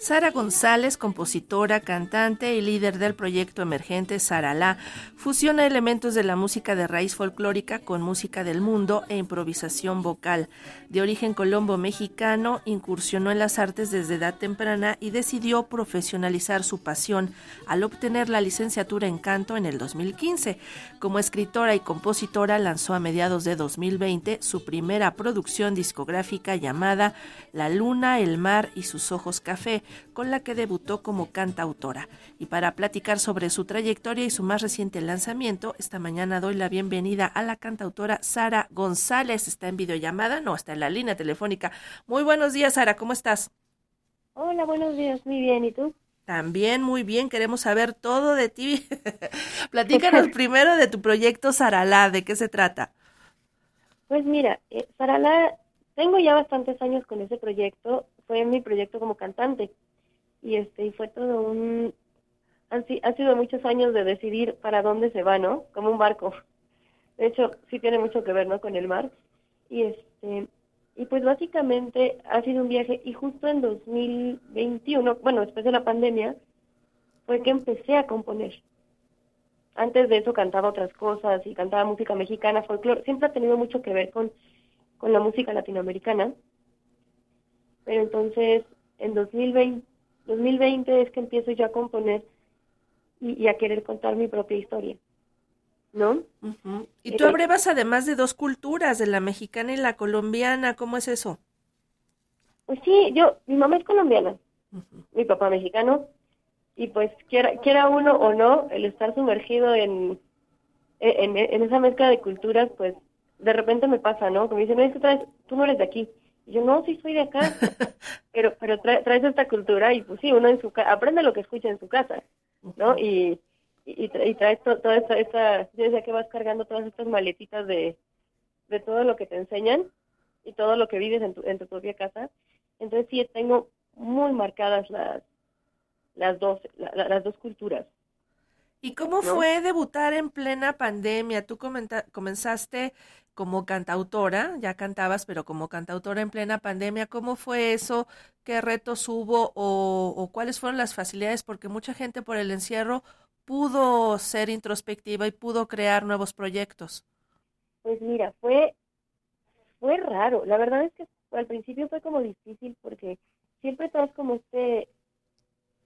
Sara González, compositora, cantante y líder del proyecto emergente Saralá, fusiona elementos de la música de raíz folclórica con música del mundo e improvisación vocal. De origen colombo-mexicano, incursionó en las artes desde edad temprana y decidió profesionalizar su pasión al obtener la licenciatura en canto en el 2015. Como escritora y compositora, lanzó a mediados de 2020 su primera producción discográfica llamada La Luna, el Mar y sus Ojos Café con la que debutó como cantautora. Y para platicar sobre su trayectoria y su más reciente lanzamiento, esta mañana doy la bienvenida a la cantautora Sara González. Está en videollamada, no, está en la línea telefónica. Muy buenos días, Sara, ¿cómo estás? Hola, buenos días, muy bien, ¿y tú? También muy bien, queremos saber todo de ti. Platícanos primero de tu proyecto Saralá, ¿de qué se trata? Pues mira, eh, Saralá, tengo ya bastantes años con ese proyecto fue mi proyecto como cantante. Y este y fue todo un... Han, ha sido muchos años de decidir para dónde se va, ¿no? Como un barco. De hecho, sí tiene mucho que ver, ¿no? Con el mar. Y este y pues básicamente ha sido un viaje y justo en 2021, bueno, después de la pandemia, fue que empecé a componer. Antes de eso cantaba otras cosas y cantaba música mexicana, folclore. Siempre ha tenido mucho que ver con, con la música latinoamericana. Pero entonces, en 2020, 2020 es que empiezo yo a componer y, a querer contar mi propia historia. ¿No? Y tú abrevas además de dos culturas, de la mexicana y la colombiana, ¿cómo es eso? Pues sí, yo, mi mamá es colombiana, mi papá mexicano, y pues quiera, quiera uno o no, el estar sumergido en, en, en esa mezcla de culturas, pues de repente me pasa, ¿no? Que me dicen, no, es que tú no eres de aquí yo no, sí soy de acá, pero pero traes esta cultura y pues sí, uno en su casa, aprende lo que escucha en su casa, ¿no? Y, y, traes toda esta, esta, yo decía que vas cargando todas estas maletitas de, de todo lo que te enseñan y todo lo que vives en tu, en tu propia casa. Entonces sí, tengo muy marcadas las, las, dos, las dos culturas. ¿Y cómo fue debutar en plena pandemia? Tú comenzaste como cantautora, ya cantabas, pero como cantautora en plena pandemia, ¿cómo fue eso? ¿Qué retos hubo o, cuáles fueron las facilidades? Porque mucha gente por el encierro pudo ser introspectiva y pudo crear nuevos proyectos. Pues mira, fue, fue raro. La verdad es que al principio fue como difícil porque siempre estás como este,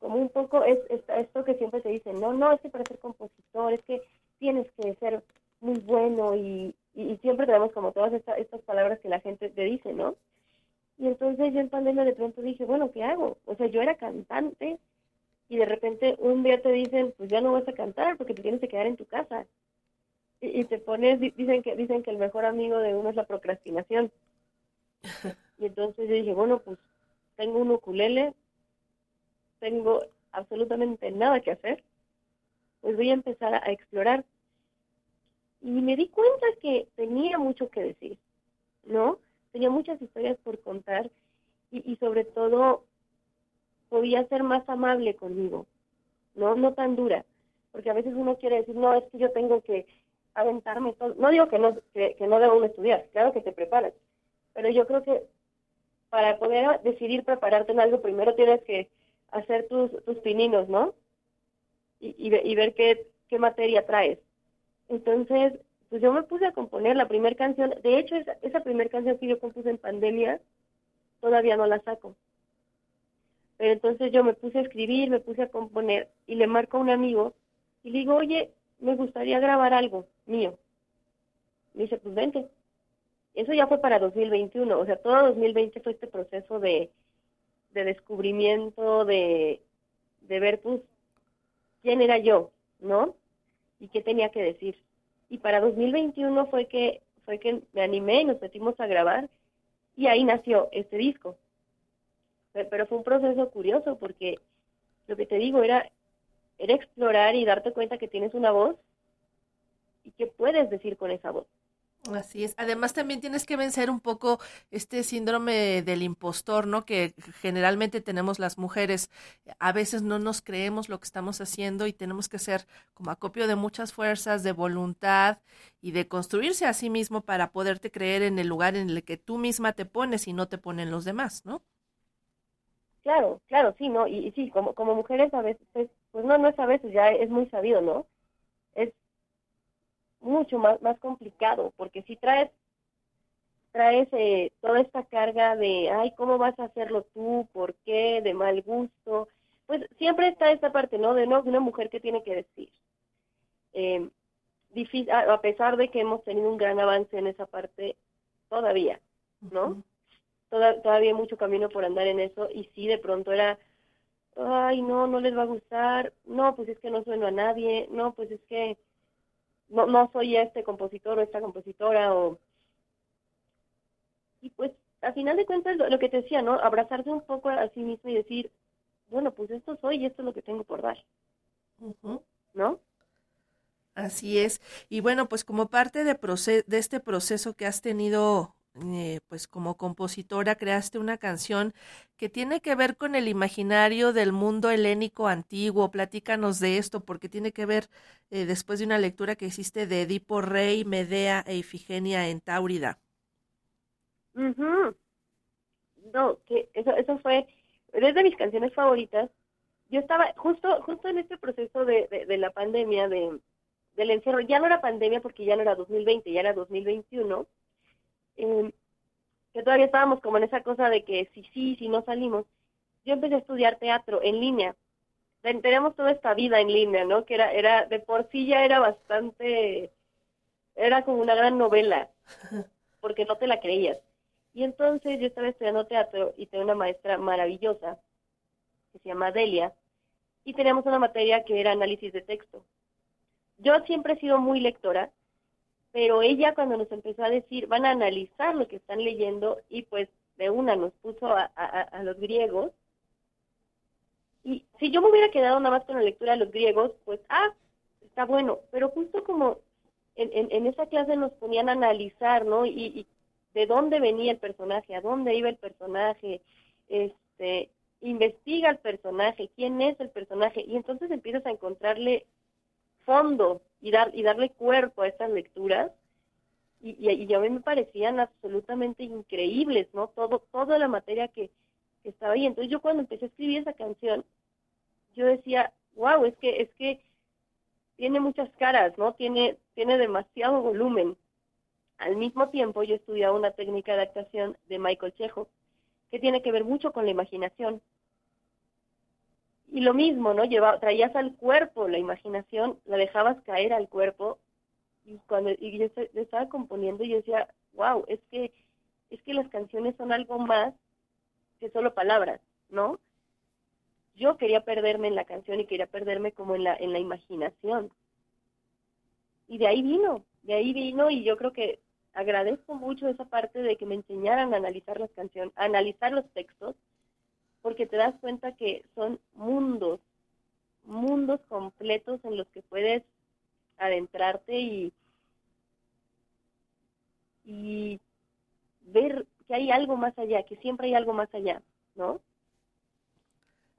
como un poco es, esto que siempre te dicen, no, no, es que para ser compositor, es que tienes que ser muy bueno y, y, siempre tenemos como todas estas palabras que la gente te dice, ¿no? Y entonces yo en pandemia de pronto dije, bueno, ¿qué hago? O sea, yo era cantante y de repente un día te dicen, pues ya no vas a cantar porque te tienes que quedar en tu casa. Y, te pones, dicen que, dicen que el mejor amigo de uno es la procrastinación. Y entonces yo dije, bueno, pues tengo un ukulele, tengo absolutamente nada que hacer, pues voy a empezar a explorar y me di cuenta que tenía mucho que decir, ¿no? Tenía muchas historias por contar y, sobre todo podía ser más amable conmigo, ¿no? No tan dura, porque a veces uno quiere decir, no, es que yo tengo que aventarme todo. No digo que no, que, no debo uno estudiar, claro que te preparas, pero yo creo que para poder decidir prepararte en algo, primero tienes que hacer tus, tus pininos, ¿no? Y, y, ver qué, qué materia traes. Entonces, pues yo me puse a componer la primera canción. De hecho, esa, esa primera canción que yo compuse en pandemia, todavía no la saco. Pero entonces yo me puse a escribir, me puse a componer y le marco a un amigo y le digo, oye, me gustaría grabar algo mío. Me dice, pues vente. Eso ya fue para 2021, o sea, todo 2020 fue este proceso de, de descubrimiento, de, de ver, pues, quién era yo, ¿no? y qué tenía que decir. Y para 2021 fue que fue que me animé y nos metimos a grabar y ahí nació este disco. Pero fue un proceso curioso porque lo que te digo era era explorar y darte cuenta que tienes una voz y qué puedes decir con esa voz. Así es. Además también tienes que vencer un poco este síndrome del impostor, ¿no? Que generalmente tenemos las mujeres. A veces no nos creemos lo que estamos haciendo y tenemos que ser como acopio de muchas fuerzas, de voluntad y de construirse a sí mismo para poderte creer en el lugar en el que tú misma te pones y no te ponen los demás, ¿no? Claro, claro, sí, ¿no? Y, sí, como, como mujeres a veces, pues no, no es a veces, ya es muy sabido, ¿no? Mucho más, más complicado, porque si traes, traes eh, toda esta carga de, ay, ¿cómo vas a hacerlo tú? ¿Por qué? De mal gusto. Pues siempre está esta parte, ¿no? De no, una mujer que tiene que decir. Eh, difícil, a, pesar de que hemos tenido un gran avance en esa parte, todavía, ¿no? todavía hay mucho camino por andar en eso y sí, de pronto era, ay, no, no les va a gustar, no, pues es que no sueno a nadie, no, pues es que no, no soy este compositor o esta compositora o... Y pues, al final de cuentas, lo, que te decía, ¿no? Abrazarse un poco a sí mismo y decir, bueno, pues esto soy y esto es lo que tengo por dar, ¿no? Así es. Y bueno, pues como parte de, de este proceso que has tenido eh, pues como compositora creaste una canción que tiene que ver con el imaginario del mundo helénico antiguo. Platícanos de esto porque tiene que ver eh, después de una lectura que hiciste de Edipo Rey, Medea e Ifigenia en Táurida. No, que eso, eso fue desde mis canciones favoritas. Yo estaba justo justo en este proceso de, de, la pandemia, de, del encierro. Ya no era pandemia porque ya no era 2020, ya era 2021 eh, que todavía estábamos como en esa cosa de que si sí, si no salimos, yo empecé a estudiar teatro en línea. Tenemos toda esta vida en línea, ¿no? Que era, era, de por sí ya era bastante, era como una gran novela, porque no te la creías. Y entonces yo estaba estudiando teatro y tenía una maestra maravillosa, que se llama Delia, y teníamos una materia que era análisis de texto. Yo siempre he sido muy lectora, pero ella cuando nos empezó a decir, van a analizar lo que están leyendo y pues de una nos puso a, los griegos. Y si yo me hubiera quedado nada más con la lectura de los griegos, pues, ah, está bueno, pero justo como en, en, esa clase nos ponían a analizar, ¿no? Y, de dónde venía el personaje, a dónde iba el personaje, este, investiga el personaje, quién es el personaje, y entonces empiezas a encontrarle fondo y, dar, y darle cuerpo a estas lecturas. Y, y, a mí me parecían absolutamente increíbles, ¿no? Todo, toda la materia que, estaba ahí. Entonces yo cuando empecé a escribir esa canción, yo decía, wow, es que, es que tiene muchas caras, ¿no? Tiene, tiene demasiado volumen. Al mismo tiempo yo estudiaba una técnica de adaptación de Michael Chejo, que tiene que ver mucho con la imaginación. Y lo mismo, ¿no? Lleva, traías al cuerpo la imaginación, la dejabas caer al cuerpo y cuando y yo, estaba componiendo y yo decía, wow, es que es que las canciones son algo más que solo palabras, ¿no? Yo quería perderme en la canción y quería perderme como en la en la imaginación. Y de ahí vino, de ahí vino y yo creo que agradezco mucho esa parte de que me enseñaran a analizar las canciones, a analizar los textos porque te das cuenta que son mundos, mundos completos en los que puedes adentrarte y, y ver que hay algo más allá, que siempre hay algo más allá, ¿no?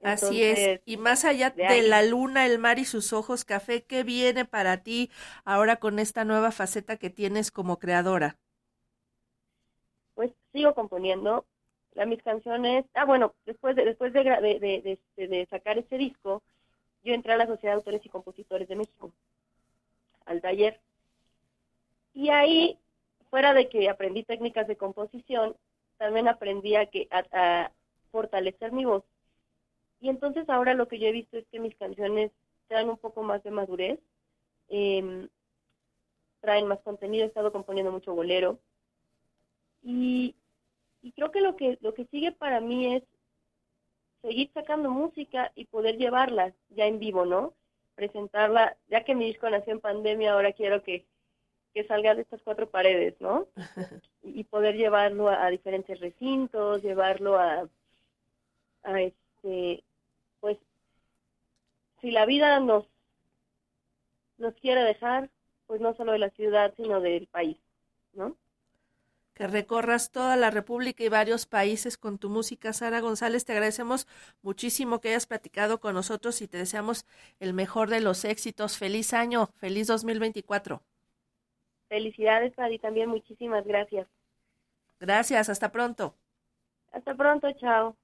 Así es. Y más allá de, la luna, el mar y sus ojos, café, ¿qué viene para ti ahora con esta nueva faceta que tienes como creadora? Pues sigo componiendo, la, mis canciones, ah bueno, después de, después de, de, este, de, sacar este disco, yo entré a la Sociedad de Autores y Compositores de México, al taller. Y ahí, fuera de que aprendí técnicas de composición, también aprendí a, que, a, fortalecer mi voz. Y entonces ahora lo que yo he visto es que mis canciones traen un poco más de madurez, em, traen más contenido, he estado componiendo mucho bolero. Y, y creo que lo que lo que sigue para mí es seguir sacando música y poder llevarla ya en vivo, ¿no? Presentarla, ya que mi disco nació en pandemia, ahora quiero que, que salga de estas cuatro paredes, ¿no? Y, poder llevarlo a, diferentes recintos, llevarlo a, a este, pues, si la vida nos, nos quiere dejar, pues no solo de la ciudad, sino del país, ¿no? Que recorras toda la República y varios países con tu música. Sara González, te agradecemos muchísimo que hayas platicado con nosotros y te deseamos el mejor de los éxitos. Feliz año, feliz 2024. Felicidades, Paddy, también muchísimas gracias. Gracias, hasta pronto. Hasta pronto, chao.